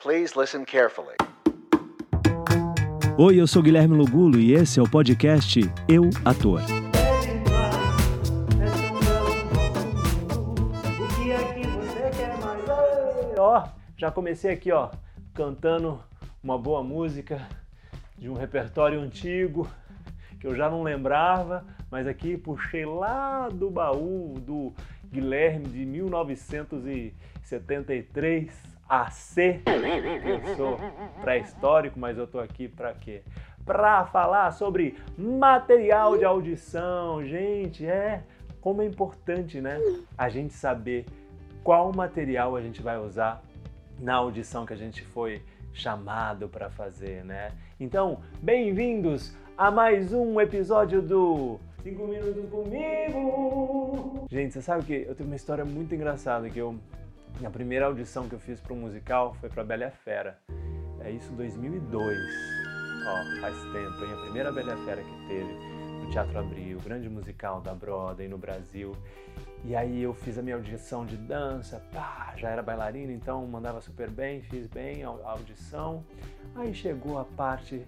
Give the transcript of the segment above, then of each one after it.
Please listen carefully. Oi, eu sou Guilherme Lugulo e esse é o podcast Eu Ator. O que é que você quer mais? Ei, Ó, já comecei aqui, ó, cantando uma boa música de um repertório antigo que eu já não lembrava, mas aqui puxei lá do baú do Guilherme de 1973 AC. Eu sou pré-histórico, mas eu tô aqui para quê? Para falar sobre material de audição. Gente, é como é importante, né? A gente saber qual material a gente vai usar na audição que a gente foi chamado para fazer, né? Então, bem-vindos a mais um episódio do 5 minutos comigo. Gente, você sabe que eu tenho uma história muito engraçada que eu a primeira audição que eu fiz para um musical foi para Bela e a Fera. É isso 2002. Ó, faz tempo, hein? A primeira Bela e a Fera que teve no Teatro Abril, grande musical da Broadway no Brasil. E aí eu fiz a minha audição de dança, pá, já era bailarina, então mandava super bem, fiz bem a audição. Aí chegou a parte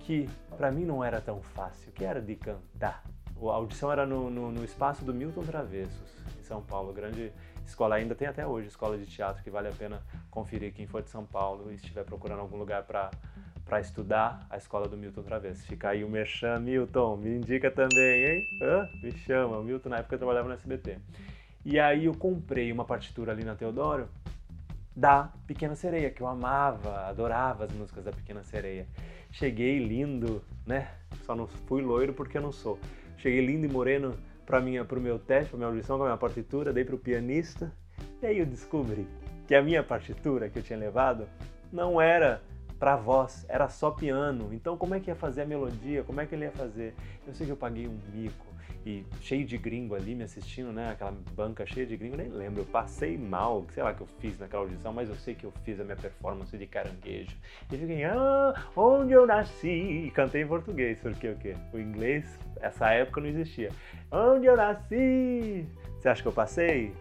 que para mim não era tão fácil, que era de cantar. A audição era no, no, no espaço do Milton Travessos, em São Paulo, grande escola ainda tem até hoje escola de teatro que vale a pena conferir quem for de São Paulo e estiver procurando algum lugar para para estudar a escola do Milton Travessos. Fica aí o Merchan Milton, me indica também, hein? Hã? Me chama, o Milton na época eu trabalhava no SBT. E aí eu comprei uma partitura ali na Teodoro da Pequena Sereia, que eu amava, adorava as músicas da Pequena Sereia. Cheguei lindo, né? Só não fui loiro porque eu não sou. Cheguei lindo e moreno para minha pro meu teste, para minha audição com a minha partitura, dei pro pianista. E aí eu descobri que a minha partitura que eu tinha levado não era para voz, era só piano. Então como é que ia fazer a melodia? Como é que ele ia fazer? Eu sei que eu paguei um mico e cheio de gringo ali me assistindo, né? Aquela banca cheia de gringo, nem lembro. Eu passei mal, sei lá que eu fiz naquela audição, mas eu sei que eu fiz a minha performance de caranguejo. E fiquei, ah, onde eu nasci? E cantei em português, porque o quê? O inglês, essa época não existia. Onde eu nasci? Você acha que eu passei?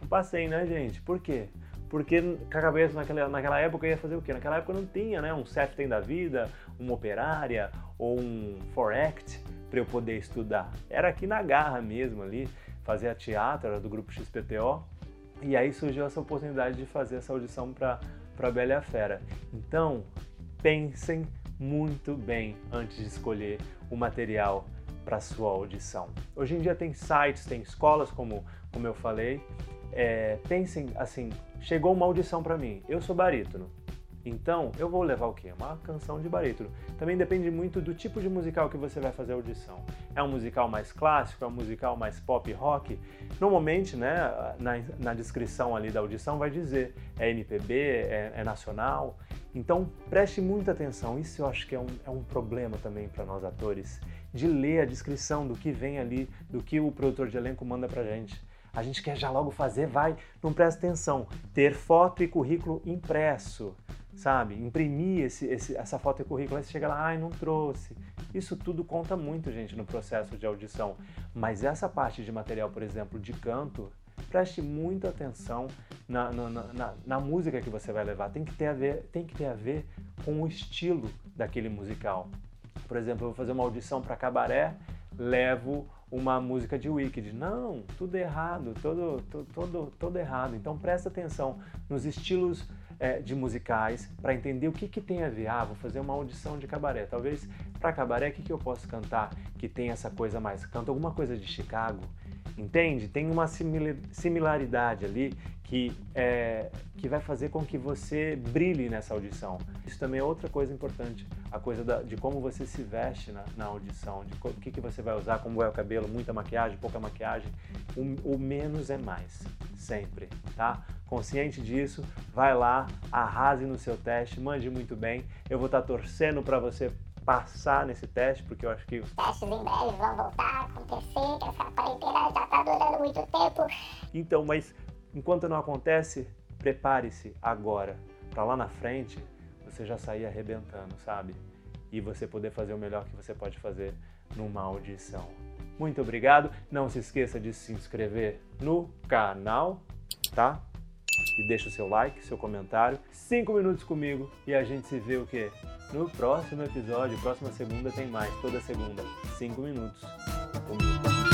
Não passei, né, gente? Por quê? Porque cabeça naquela, naquela época ia fazer o quê? Naquela época não tinha, né? Um tem da vida, uma operária ou um Forex para eu poder estudar. Era aqui na garra mesmo ali, fazia teatro, era do grupo XPTO. E aí surgiu essa oportunidade de fazer essa audição para para Bela e a Fera. Então, pensem muito bem antes de escolher o material para sua audição. Hoje em dia tem sites, tem escolas, como, como eu falei, é, pensem assim, chegou uma audição para mim, eu sou barítono, então eu vou levar o quê? Uma canção de barítono. Também depende muito do tipo de musical que você vai fazer a audição. É um musical mais clássico, é um musical mais pop rock? Normalmente, né, na, na descrição ali da audição vai dizer é MPB, é, é nacional. Então preste muita atenção, isso eu acho que é um, é um problema também para nós atores, de ler a descrição do que vem ali, do que o produtor de elenco manda pra gente. A gente quer já logo fazer, vai, não presta atenção. Ter foto e currículo impresso, sabe? Imprimir esse, esse, essa foto e currículo, aí você chega lá, ai, não trouxe. Isso tudo conta muito, gente, no processo de audição. Mas essa parte de material, por exemplo, de canto, preste muita atenção na, na, na, na, música que você vai levar. Tem que, ter a ver, tem que ter a ver com o estilo daquele musical. Por exemplo, eu vou fazer uma audição para cabaré, levo uma música de Wicked. Não, tudo errado, todo, todo, todo, errado. Então presta atenção nos estilos é, de musicais para entender o que, que tem a ver. Ah, vou fazer uma audição de cabaré. Talvez para cabaré, o que, que eu posso cantar que tem essa coisa mais? Canto alguma coisa de Chicago, entende? Tem uma similaridade ali que, é, que vai fazer com que você brilhe nessa audição. Isso também é outra coisa importante, a coisa da, de como você se veste na, na audição, de o que, que você vai usar, como é o cabelo, muita maquiagem, pouca maquiagem. O, o menos é mais, sempre, tá? Consciente disso, vai lá, arrase no seu teste, mande muito bem. Eu vou estar torcendo para você passar nesse teste, porque eu acho que os testes em breve vão voltar a acontecer, que essa quarentena já está durando muito tempo. Então, mas enquanto não acontece, prepare-se agora, para lá na frente você já sair arrebentando, sabe? E você poder fazer o melhor que você pode fazer numa audição. Muito obrigado, não se esqueça de se inscrever no canal tá? E deixa o seu like, seu comentário, cinco minutos comigo e a gente se vê o quê? No próximo episódio, próxima segunda tem mais, toda segunda, cinco minutos comigo.